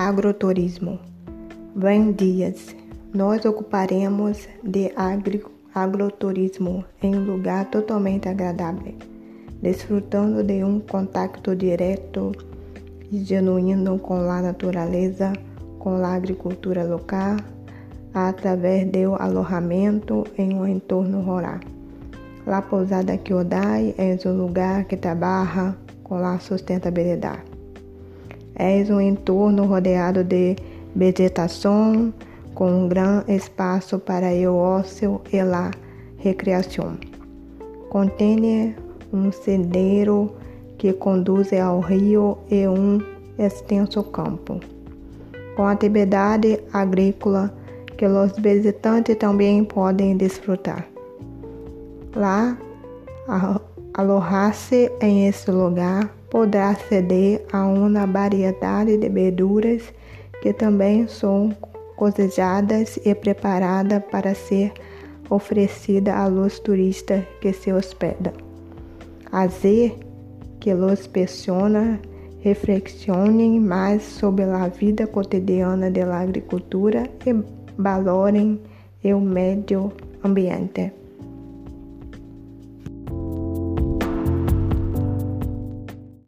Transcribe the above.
Agroturismo. Bom dias. Nós ocuparemos de agroturismo em um lugar totalmente agradável, desfrutando de um contato direto e genuíno com a natureza, com a agricultura local, através do alojamento em um entorno rural. A pousada Kyodai é um lugar que trabalha com a sustentabilidade. É um entorno rodeado de vegetação, com um grande espaço para o ócio e a recreação. Contém um sendero que conduz ao rio e um extenso campo, com atividade agrícola que os visitantes também podem desfrutar. Lá, alojar-se em esse lugar poderá aceder a uma variedade de verduras que também são cozejadas e preparadas para ser oferecida aos turistas que se hospedam. Fazer que os pessoas reflexionem mais sobre a vida cotidiana da agricultura e valorem o meio ambiente.